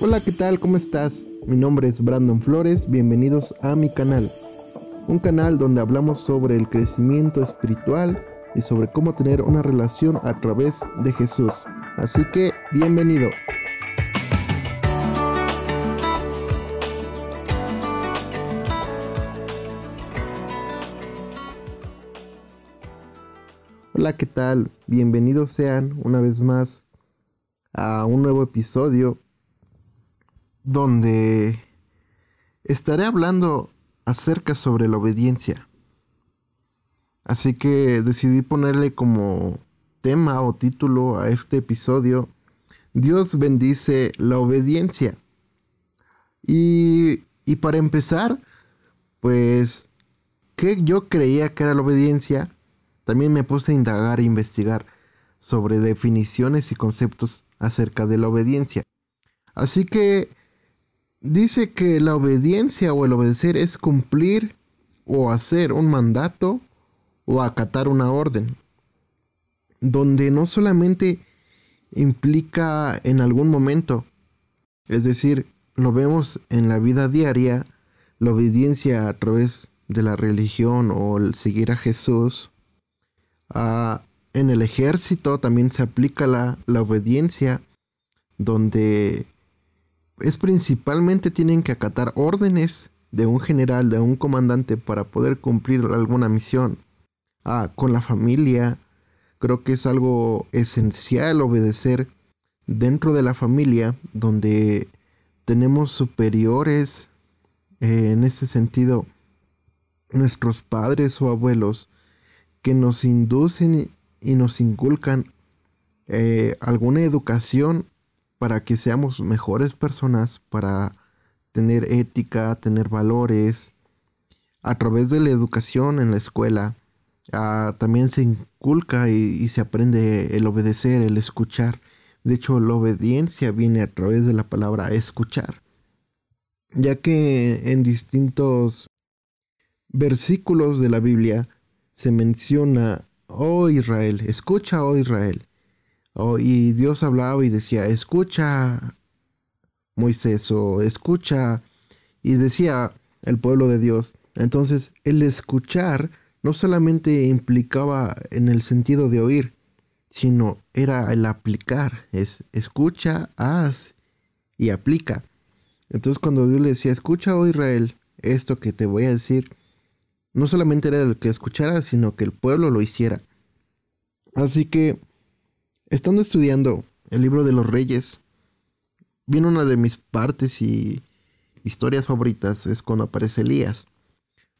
Hola, ¿qué tal? ¿Cómo estás? Mi nombre es Brandon Flores, bienvenidos a mi canal. Un canal donde hablamos sobre el crecimiento espiritual y sobre cómo tener una relación a través de Jesús. Así que, bienvenido. Hola, ¿qué tal? Bienvenidos sean una vez más a un nuevo episodio donde estaré hablando acerca sobre la obediencia. Así que decidí ponerle como tema o título a este episodio Dios bendice la obediencia. Y, y para empezar, pues, ¿qué yo creía que era la obediencia? También me puse a indagar e investigar sobre definiciones y conceptos acerca de la obediencia. Así que dice que la obediencia o el obedecer es cumplir o hacer un mandato o acatar una orden, donde no solamente implica en algún momento, es decir, lo vemos en la vida diaria, la obediencia a través de la religión o el seguir a Jesús, en el ejército también se aplica la, la obediencia, donde es principalmente tienen que acatar órdenes de un general, de un comandante para poder cumplir alguna misión. Ah, con la familia, creo que es algo esencial obedecer dentro de la familia, donde tenemos superiores, eh, en ese sentido, nuestros padres o abuelos, que nos inducen y nos inculcan eh, alguna educación para que seamos mejores personas, para tener ética, tener valores. A través de la educación en la escuela ah, también se inculca y, y, se aprende el obedecer, el escuchar. De hecho, la obediencia viene a través de la palabra escuchar, ya que en distintos versículos de la Biblia se menciona, oh Israel, escucha, oh Israel. Oh, y Dios hablaba y decía, escucha Moisés o escucha. Y decía el pueblo de Dios. Entonces el escuchar no solamente implicaba en el sentido de oír, sino era el aplicar. Es escucha, haz y aplica. Entonces cuando Dios le decía, escucha, oh Israel, esto que te voy a decir, no solamente era el que escuchara, sino que el pueblo lo hiciera. Así que, estando estudiando el libro de los reyes, viene una de mis partes y historias favoritas, es cuando aparece Elías.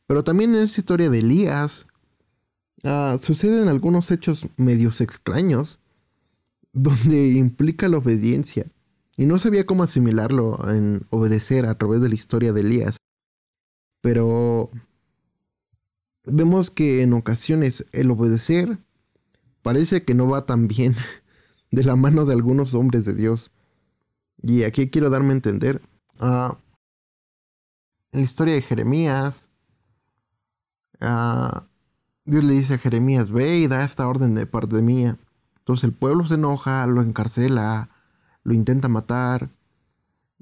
Pero también en esta historia de Elías uh, suceden algunos hechos medios extraños donde implica la obediencia. Y no sabía cómo asimilarlo en obedecer a través de la historia de Elías. Pero vemos que en ocasiones el obedecer parece que no va tan bien de la mano de algunos hombres de Dios. Y aquí quiero darme a entender. En la historia de Jeremías, Dios le dice a Jeremías, ve y da esta orden de parte mía. Entonces el pueblo se enoja, lo encarcela, lo intenta matar.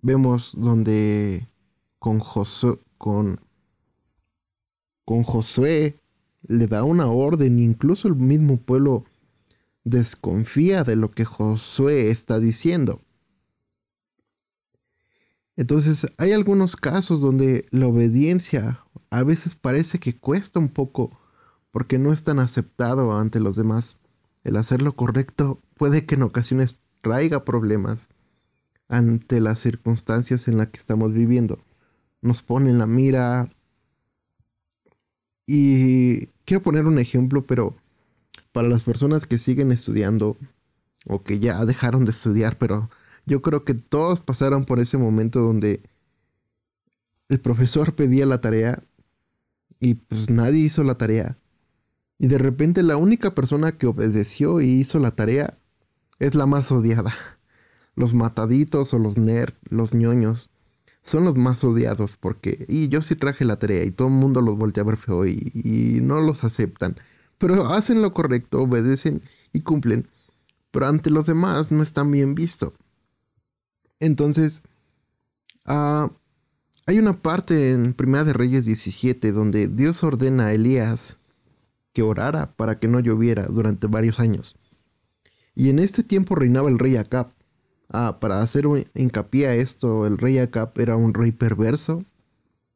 Vemos donde con, Josué, con con Josué le da una orden, incluso el mismo pueblo desconfía de lo que Josué está diciendo. Entonces hay algunos casos donde la obediencia a veces parece que cuesta un poco porque no es tan aceptado ante los demás. El hacer lo correcto puede que en ocasiones traiga problemas ante las circunstancias en las que estamos viviendo. Nos pone en la mira y quiero poner un ejemplo, pero para las personas que siguen estudiando o que ya dejaron de estudiar, pero yo creo que todos pasaron por ese momento donde el profesor pedía la tarea y pues nadie hizo la tarea. Y de repente la única persona que obedeció y hizo la tarea es la más odiada. Los mataditos o los nerds, los ñoños son los más odiados porque y yo sí traje la tarea y todo el mundo los voltea a ver feo y, no los aceptan. Pero hacen lo correcto, obedecen y cumplen. Pero ante los demás no están bien visto. Entonces, Ah, hay una parte en Primera de Reyes 17 donde Dios ordena a Elías que orara para que no lloviera durante varios años. Y en este tiempo reinaba el rey Acab. Ah, para hacer un hincapié a esto, el rey Acab era un rey perverso.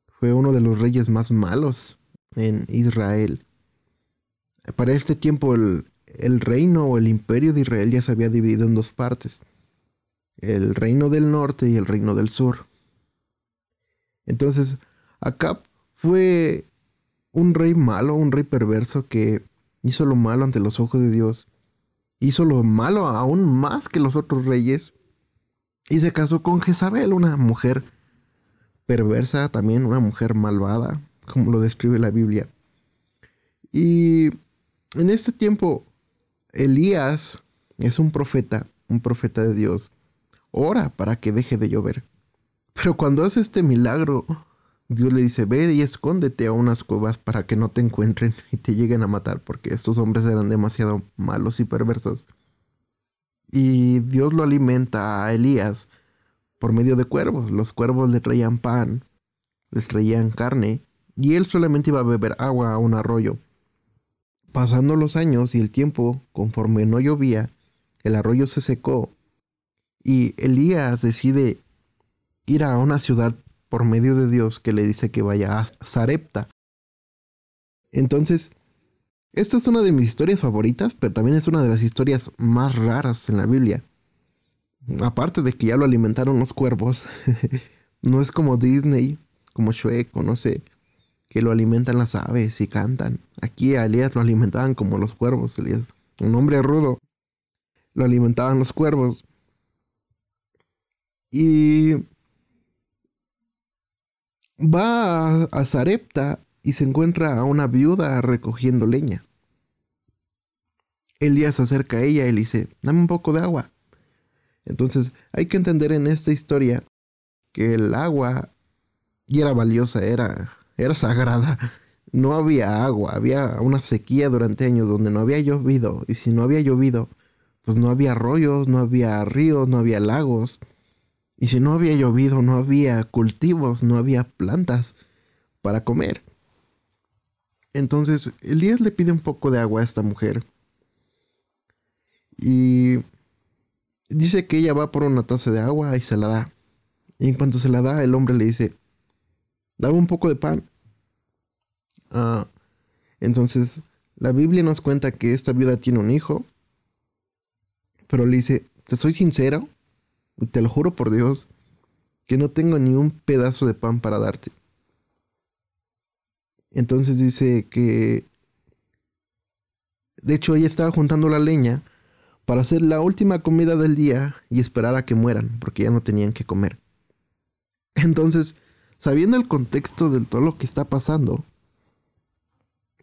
Fue uno de los reyes más malos en Israel. Para este tiempo el, el reino o el imperio de Israel ya se había dividido en dos partes. El reino del norte y el reino del sur. Entonces, Acab fue un rey malo, un rey perverso que hizo lo malo ante los ojos de Dios. Hizo lo malo aún más que los otros reyes. Y se casó con Jezabel, una mujer perversa, también una mujer malvada, como lo describe la Biblia. Y en este tiempo, Elías es un profeta, un profeta de Dios. Ora para que deje de llover. Pero cuando hace este milagro, Dios le dice, ve y escóndete a unas cuevas para que no te encuentren y te lleguen a matar, porque estos hombres eran demasiado malos y perversos. Y Dios lo alimenta a Elías por medio de cuervos. Los cuervos le traían pan, les traían carne, y él solamente iba a beber agua a un arroyo. Pasando los años y el tiempo, conforme no llovía, el arroyo se secó, y Elías decide ir a una ciudad por medio de Dios que le dice que vaya a Zarepta. Entonces, esta es una de mis historias favoritas, pero también es una de las historias más raras en la Biblia. Aparte de que ya lo alimentaron los cuervos, no es como Disney, como Shrek o no sé, que lo alimentan las aves y cantan. Aquí a Elías lo alimentaban como los cuervos, Elías, un hombre rudo. Lo alimentaban los cuervos. Y va a, Zarepta y se encuentra a una viuda recogiendo leña. Elías se acerca a ella y le dice, dame un poco de agua. Entonces hay que entender en esta historia que el agua y era valiosa, era, era sagrada. No había agua, había una sequía durante años donde no había llovido. Y si no había llovido, pues no había arroyos, no había ríos, no había lagos. Y si no había llovido, no había cultivos, no había plantas para comer. Entonces Elías le pide un poco de agua a esta mujer. Y dice que ella va por una taza de agua y se la da. Y en cuanto se la da, el hombre le dice, dame un poco de pan. Ah, entonces, la Biblia nos cuenta que esta viuda tiene un hijo. Pero le dice, te soy sincero, te lo juro por Dios, que no tengo ni un pedazo de pan para darte. Entonces dice que, de hecho, ella estaba juntando la leña para hacer la última comida del día y esperar a que mueran, porque ya no tenían que comer. Entonces, sabiendo el contexto de todo lo que está pasando,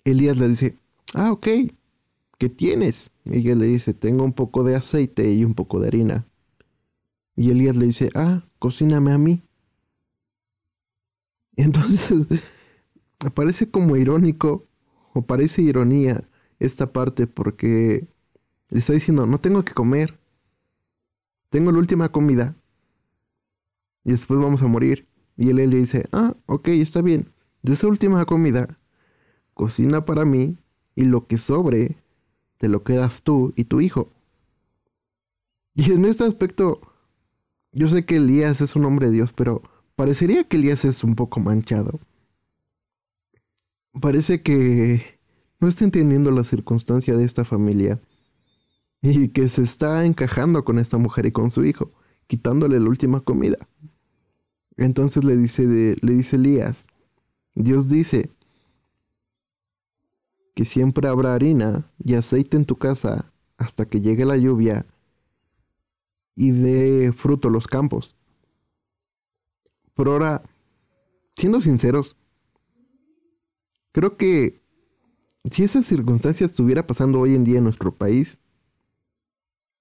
Elías le dice, ah, ok, ¿qué tienes? Miguel le dice, tengo un poco de aceite y un poco de harina. Y Elías le dice, ah, cocíname a mí. Entonces, parece como irónico, o parece ironía esta parte, porque le está diciendo, no tengo que comer, tengo la última comida, y después vamos a morir. Y él le dice, ah, ok, está bien, de esa última comida, cocina para mí, y lo que sobre, te lo quedas tú y tu hijo. Y en este aspecto, yo sé que Elías es un hombre de Dios, pero parecería que Elías es un poco manchado. Parece que no está entendiendo la circunstancia de esta familia y que se está encajando con esta mujer y con su hijo, quitándole la última comida. Entonces le dice, le dice Elías, Dios dice que siempre habrá harina y aceite en tu casa hasta que llegue la lluvia y dé fruto los campos. Pero ahora, siendo sinceros, creo que si esa circunstancia estuviera pasando hoy en día en nuestro país,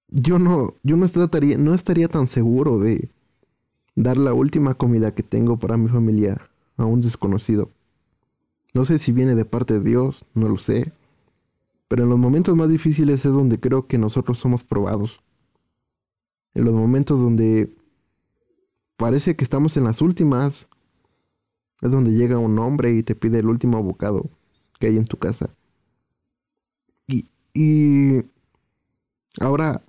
yo no, yo no estaría, no estaría tan seguro de dar la última comida que tengo para mi familia a un desconocido. No sé si viene de parte de Dios, no lo sé. Pero en los momentos más difíciles es donde creo que nosotros somos probados en los momentos donde parece que estamos en las últimas. Es donde llega un hombre y te pide el último bocado que hay en tu casa. Y, y ahora,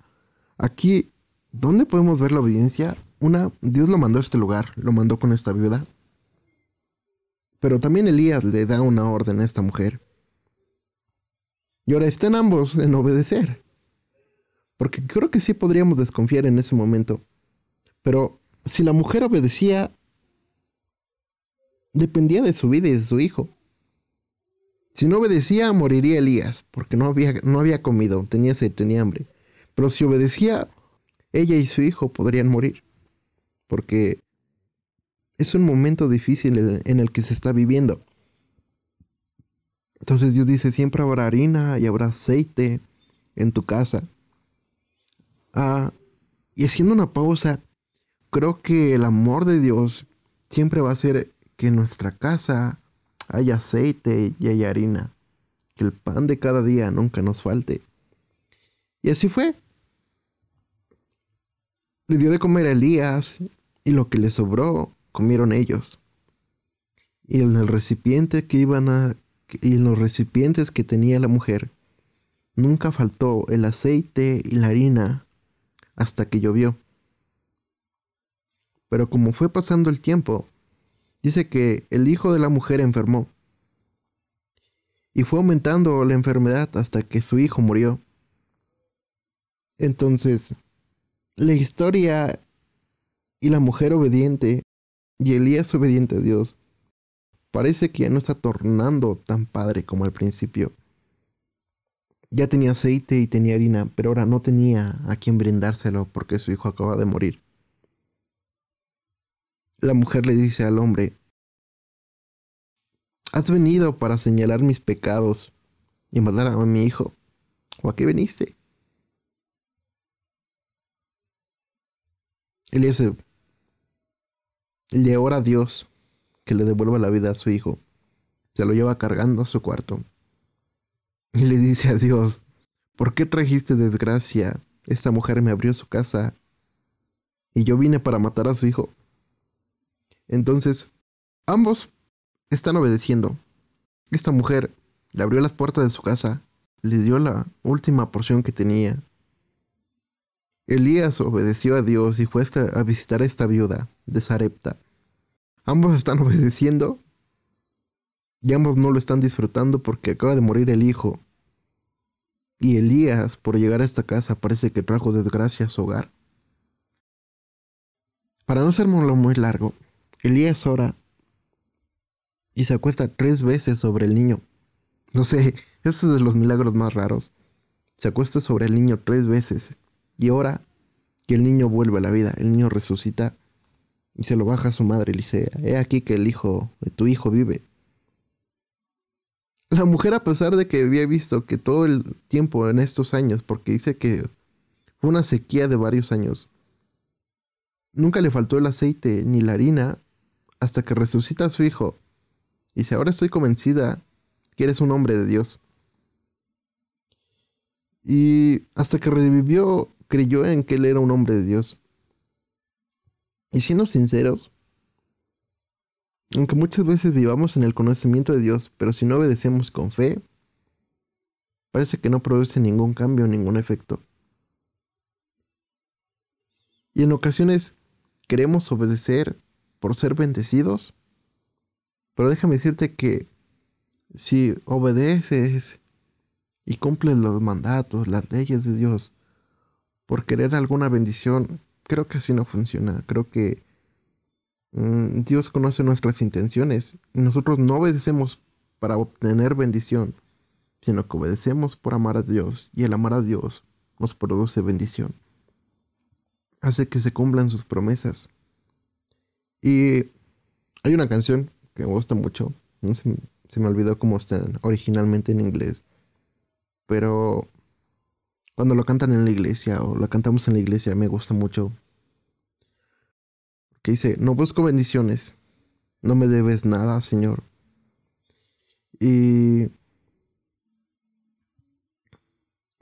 aquí, ¿dónde podemos ver la obediencia? Una, Dios lo mandó a este lugar, lo mandó con esta viuda. Pero también Elías le da una orden a esta mujer. Y ahora están ambos en obedecer. Porque creo que sí podríamos desconfiar en ese momento. Pero si la mujer obedecía, dependía de su vida y de su hijo. Si no obedecía, moriría Elías, porque no había, no había comido, tenía sed, tenía hambre. Pero si obedecía, ella y su hijo podrían morir. Porque es un momento difícil en el que se está viviendo. Entonces Dios dice, siempre habrá harina y habrá aceite en tu casa. Ah, y haciendo una pausa, creo que el amor de Dios siempre va a ser que en nuestra casa haya aceite y haya harina. Que el pan de cada día nunca nos falte. Y así fue. Le dio de comer a Elías y lo que le sobró comieron ellos. Y en el recipiente que iban a y en los recipientes que tenía la mujer nunca faltó el aceite y la harina hasta que llovió. Pero como fue pasando el tiempo, dice que el hijo de la mujer enfermó. Y fue aumentando la enfermedad hasta que su hijo murió. Entonces, la historia y la mujer obediente y Elías obediente a Dios parece que ya no está tornando tan padre como al principio. Ya tenía aceite y tenía harina, pero ahora no tenía a quien brindárselo porque su hijo acaba de morir. La mujer le dice al hombre, ¿Has venido para señalar mis pecados y matar a mi hijo? ¿O a qué veniste? Elías le ora a Dios que le devuelva la vida a su hijo. Se lo lleva cargando a su cuarto. Y le dice a Dios, ¿por qué trajiste desgracia? Esta mujer me abrió su casa y yo vine para matar a su hijo. Entonces, ambos están obedeciendo. Esta mujer le abrió las puertas de su casa, les dio la última porción que tenía. Elías obedeció a Dios y fue a visitar a esta viuda de Sarepta. Ambos están obedeciendo y ambos no lo están disfrutando porque acaba de morir el hijo. Y Elías, por llegar a esta casa, parece que trajo desgracia a su hogar. Para no ser muy largo, Elías ora y se acuesta tres veces sobre el niño. No sé, eso es de los milagros más raros. Se acuesta sobre el niño tres veces y ora que el niño vuelve a la vida, el niño resucita y se lo baja a su madre y he aquí que el hijo tu hijo vive. La mujer a pesar de que había visto que todo el tiempo en estos años, porque dice que fue una sequía de varios años, nunca le faltó el aceite ni la harina hasta que resucita a su hijo. Y dice, ahora estoy convencida que eres un hombre de Dios. Y hasta que revivió, creyó en que él era un hombre de Dios. Y siendo sinceros, aunque muchas veces vivamos en el conocimiento de Dios, pero si no obedecemos con fe, parece que no produce ningún cambio, ningún efecto. Y en ocasiones queremos obedecer por ser bendecidos, pero déjame decirte que si obedeces y cumples los mandatos, las leyes de Dios, por querer alguna bendición, creo que así no funciona. Creo que mm, Dios conoce nuestras intenciones y nosotros no obedecemos para obtener bendición, sino que obedecemos por amar a Dios y el amar a Dios nos produce bendición. Hace que se cumplan sus promesas. Y hay una canción que me gusta mucho. se, se me olvidó cómo está originalmente en inglés. Pero cuando lo cantan en la iglesia o lo cantamos en la iglesia me gusta mucho. Que dice, no busco bendiciones, no me debes nada, Señor. Y...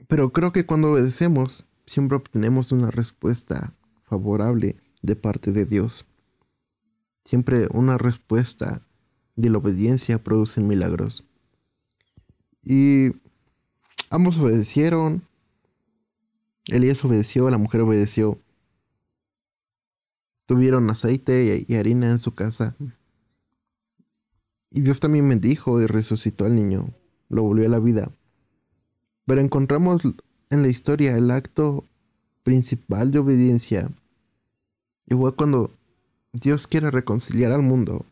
Pero creo que cuando obedecemos, siempre obtenemos una respuesta favorable de parte de Dios. Siempre una respuesta de la obediencia produce milagros. Y ambos obedecieron. Elías obedeció, la mujer obedeció. Tuvieron aceite y harina en su casa. Y Dios también bendijo y resucitó al niño, lo volvió a la vida. Pero encontramos en la historia el acto principal de obediencia. Igual cuando Dios quiere reconciliar al mundo.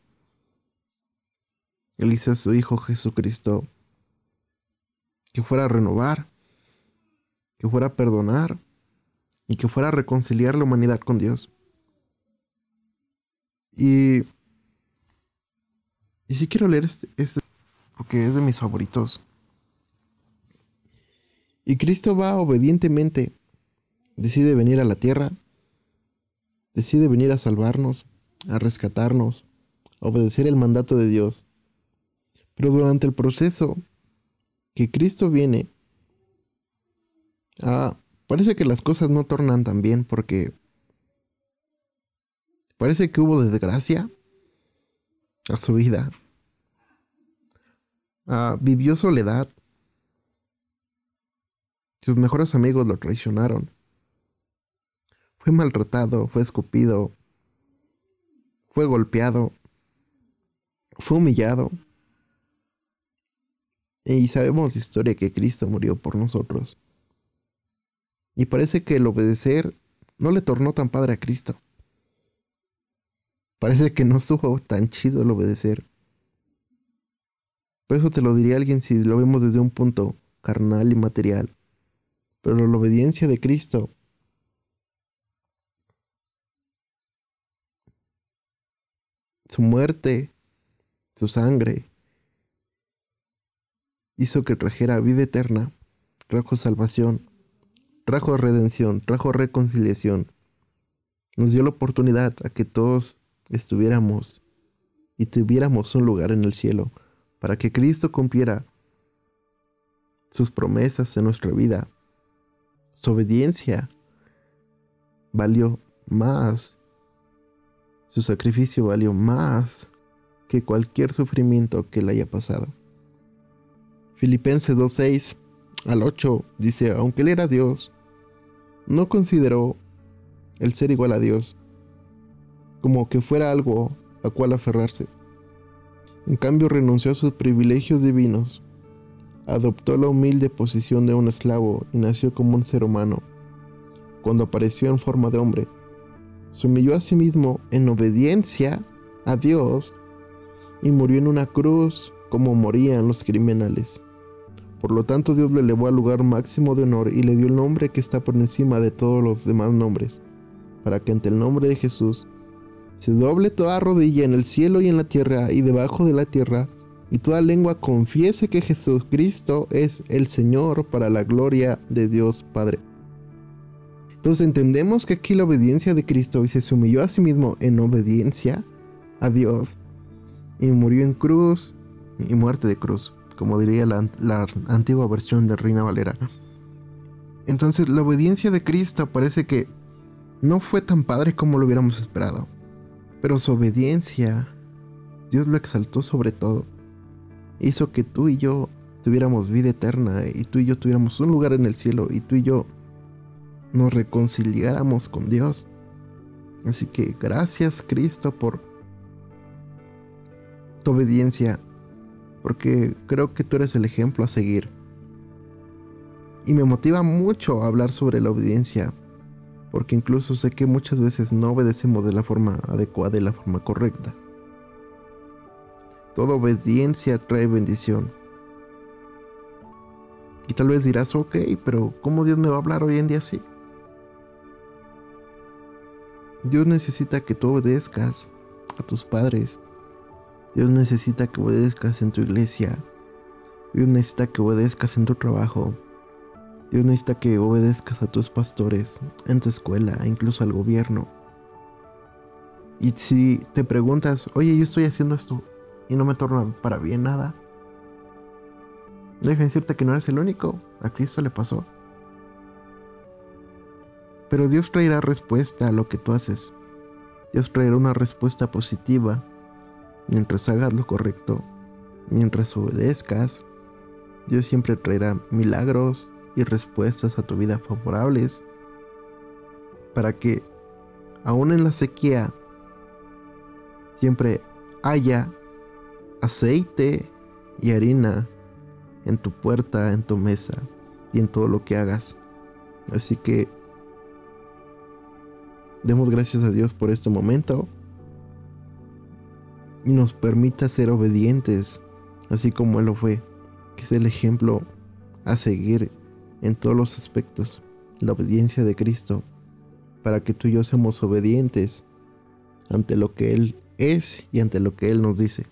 Él hizo a su Hijo Jesucristo que fuera a renovar, que fuera a perdonar y que fuera a reconciliar la humanidad con Dios. Y, y sí quiero leer este, este porque es de mis favoritos. Y Cristo va obedientemente, decide venir a la tierra, decide venir a salvarnos, a rescatarnos, a obedecer el mandato de Dios. Pero durante el proceso que Cristo viene, ah, parece que las cosas no tornan tan bien porque parece que hubo desgracia a su vida. Ah, vivió soledad. Sus mejores amigos lo traicionaron. Fue maltratado, fue escupido, fue golpeado, fue humillado. Y sabemos la historia que Cristo murió por nosotros. Y parece que el obedecer no le tornó tan padre a Cristo. Parece que no estuvo tan chido el obedecer. Por eso te lo diría alguien si lo vemos desde un punto carnal y material. Pero la obediencia de Cristo su muerte, su sangre, hizo que trajera vida eterna, trajo salvación, trajo redención, trajo reconciliación. Nos dio la oportunidad a que todos estuviéramos y tuviéramos un lugar en el cielo para que Cristo cumpliera sus promesas en nuestra vida. Su obediencia valió más. Su sacrificio valió más que cualquier sufrimiento que le haya pasado. Filipenses 2.6 al 8 dice, aunque él era Dios, no consideró el ser igual a Dios como que fuera algo a cual aferrarse. En cambio renunció a sus privilegios divinos, adoptó la humilde posición de un esclavo y nació como un ser humano. Cuando apareció en forma de hombre, se humilló a sí mismo en obediencia a Dios y murió en una cruz como morían los criminales. Por lo tanto, Dios le elevó al lugar máximo de honor y le dio el nombre que está por encima de todos los demás nombres, para que ante el nombre de Jesús se doble toda rodilla en el cielo y en la tierra y debajo de la tierra, y toda lengua confiese que Jesucristo es el Señor para la gloria de Dios Padre. Entonces entendemos que aquí la obediencia de Cristo y se humilló a sí mismo en obediencia a Dios y murió en cruz y muerte de cruz como diría la, antigua versión de Reina Valera. Entonces la obediencia de Cristo parece que no fue tan padre como lo hubiéramos esperado, pero su obediencia, Dios lo exaltó sobre todo. Hizo que tú y yo tuviéramos vida eterna y tú y yo tuviéramos un lugar en el cielo y tú y yo nos reconciliáramos con Dios. Así que gracias Cristo por tu obediencia porque creo que tú eres el ejemplo a seguir. Y me motiva mucho hablar sobre la obediencia, porque incluso sé que muchas veces no obedecemos de la forma adecuada y la forma correcta. Toda obediencia trae bendición. Y tal vez dirás, ok, pero ¿cómo Dios me va a hablar hoy en día así? Dios necesita que tú obedezcas a tus padres, Dios necesita que obedezcas en tu iglesia. Dios necesita que obedezcas en tu trabajo. Dios necesita que obedezcas a tus pastores, en tu escuela, incluso al gobierno. Y si te preguntas, oye, yo estoy haciendo esto y no me torna para bien nada, deja decirte que no eres el único. A Cristo le pasó. Pero Dios traerá respuesta a lo que tú haces. Dios traerá una respuesta positiva mientras hagas lo correcto, mientras obedezcas. Dios siempre traerá milagros y respuestas a tu vida favorables para que aún en la sequía siempre haya aceite y harina en tu puerta, en tu mesa y en todo lo que hagas. Así que demos gracias a Dios por este momento y nos permita ser obedientes, así como Él lo fue, que es el ejemplo a seguir en todos los aspectos, la obediencia de Cristo, para que tú y yo seamos obedientes ante lo que Él es y ante lo que Él nos dice.